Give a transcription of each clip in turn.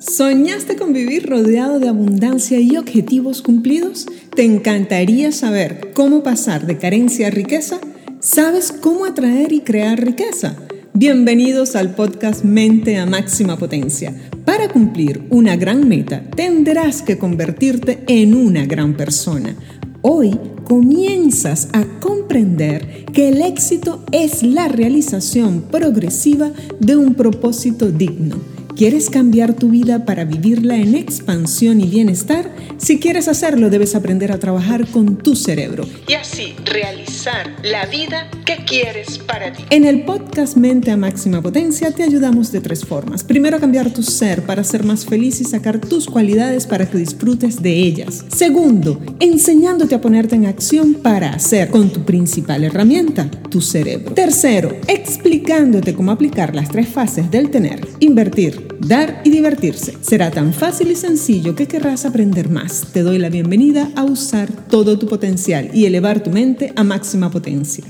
¿Soñaste con vivir rodeado de abundancia y objetivos cumplidos? ¿Te encantaría saber cómo pasar de carencia a riqueza? ¿Sabes cómo atraer y crear riqueza? Bienvenidos al podcast Mente a Máxima Potencia. Para cumplir una gran meta, tendrás que convertirte en una gran persona. Hoy comienzas a comprender que el éxito es la realización progresiva de un propósito digno ¿Quieres cambiar tu vida para vivirla en expansión y bienestar? Si quieres hacerlo, debes aprender a trabajar con tu cerebro y así realizar la vida que quieres para ti. En el podcast Mente a Máxima Potencia te ayudamos de tres formas. Primero, cambiar tu ser para ser más feliz y sacar tus cualidades para que disfrutes de ellas. Segundo, enseñándote a ponerte en acción para hacer con tu principal herramienta, tu cerebro. Tercero, explicándote cómo aplicar las tres fases del tener, invertir, dar y divertirse. Será tan fácil y sencillo que querrás aprender más. Te doy la bienvenida a usar todo tu potencial y elevar tu mente a máxima potencia.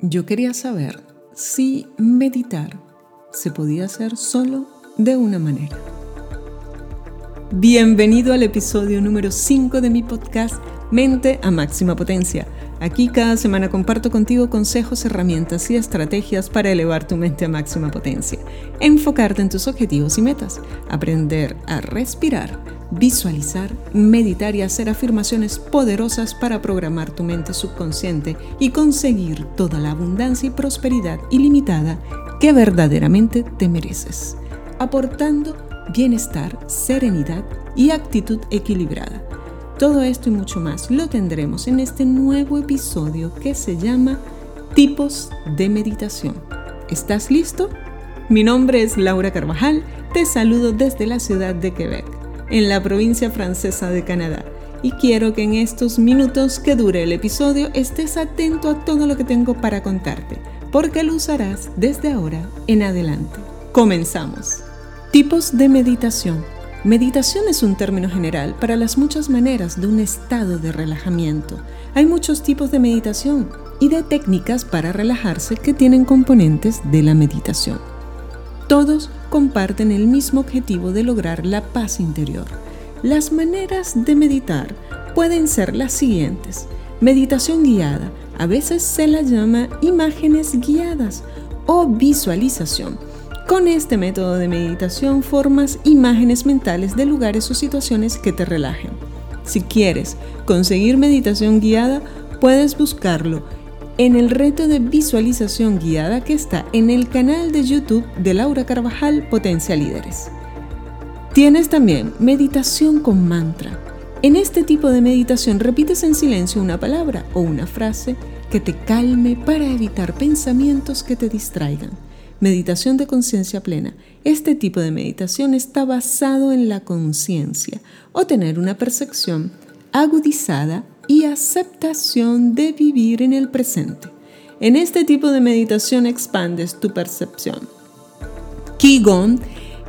Yo quería saber si meditar se podía hacer solo de una manera. Bienvenido al episodio número 5 de mi podcast Mente a Máxima Potencia Aquí cada semana comparto contigo consejos, herramientas y estrategias para elevar tu mente a máxima potencia, enfocarte en tus objetivos y metas, aprender a respirar, visualizar, meditar y hacer afirmaciones poderosas para programar tu mente subconsciente y conseguir toda la abundancia y prosperidad ilimitada que verdaderamente te mereces, aportando bienestar, serenidad y actitud equilibrada todo esto y mucho más lo tendremos en este nuevo episodio que se llama Tipos de Meditación. ¿Estás listo? Mi nombre es Laura Carvajal, te saludo desde la ciudad de Quebec, en la provincia francesa de Canadá, y quiero que en estos minutos que dure el episodio estés atento a todo lo que tengo para contarte, porque lo usarás desde ahora en adelante. Comenzamos. Tipos de meditación. Meditación es un término general para las muchas maneras de un estado de relajamiento. Hay muchos tipos de meditación y de técnicas para relajarse que tienen componentes de la meditación. Todos comparten el mismo objetivo de lograr la paz interior. Las maneras de meditar pueden ser las siguientes. Meditación guiada, a veces se la llama imágenes guiadas o visualización con este método de meditación formas imágenes mentales de lugares o situaciones que te relajen. Si quieres conseguir meditación guiada, puedes buscarlo en el reto de visualización guiada que está en el canal de YouTube de Laura Carvajal Potencia Líderes. Tienes también meditación con mantra. En este tipo de meditación repites en silencio una palabra o una frase que te calme para evitar pensamientos que te distraigan. Meditación de conciencia plena. Este tipo de meditación está basado en la conciencia o tener una percepción agudizada y aceptación de vivir en el presente. En este tipo de meditación expandes tu percepción. Qigong.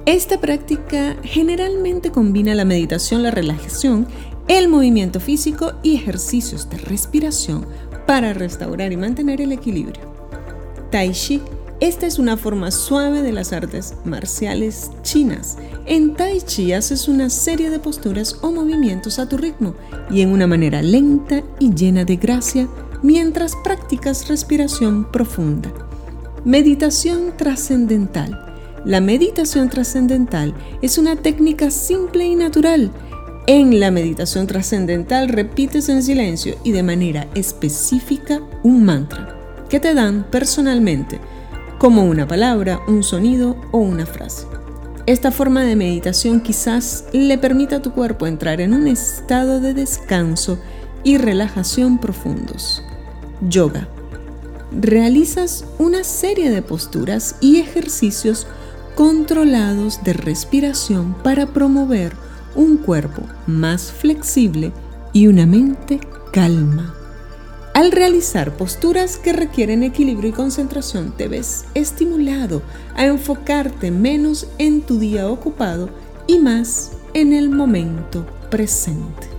Esta práctica generalmente combina la meditación, la relajación, el movimiento físico y ejercicios de respiración para restaurar y mantener el equilibrio. Tai Chi esta es una forma suave de las artes marciales chinas. En Tai Chi haces una serie de posturas o movimientos a tu ritmo y en una manera lenta y llena de gracia mientras practicas respiración profunda. Meditación trascendental. La meditación trascendental es una técnica simple y natural. En la meditación trascendental repites en silencio y de manera específica un mantra que te dan personalmente como una palabra, un sonido o una frase. Esta forma de meditación quizás le permita a tu cuerpo entrar en un estado de descanso y relajación profundos. Yoga. Realizas una serie de posturas y ejercicios controlados de respiración para promover un cuerpo más flexible y una mente calma. Al realizar posturas que requieren equilibrio y concentración, te ves estimulado a enfocarte menos en tu día ocupado y más en el momento presente.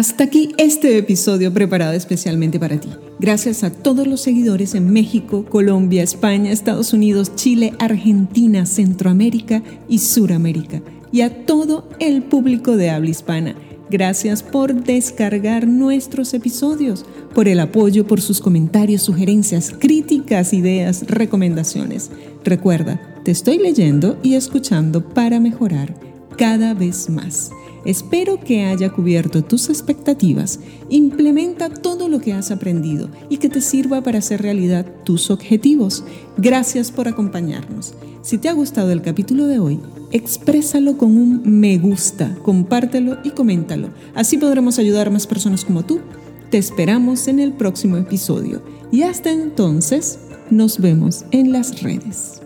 Hasta aquí este episodio preparado especialmente para ti. Gracias a todos los seguidores en México, Colombia, España, Estados Unidos, Chile, Argentina, Centroamérica y Suramérica. Y a todo el público de habla hispana. Gracias por descargar nuestros episodios, por el apoyo, por sus comentarios, sugerencias, críticas, ideas, recomendaciones. Recuerda, te estoy leyendo y escuchando para mejorar cada vez más. Espero que haya cubierto tus expectativas. Implementa todo lo que has aprendido y que te sirva para hacer realidad tus objetivos. Gracias por acompañarnos. Si te ha gustado el capítulo de hoy, exprésalo con un me gusta, compártelo y coméntalo. Así podremos ayudar a más personas como tú. Te esperamos en el próximo episodio y hasta entonces nos vemos en las redes.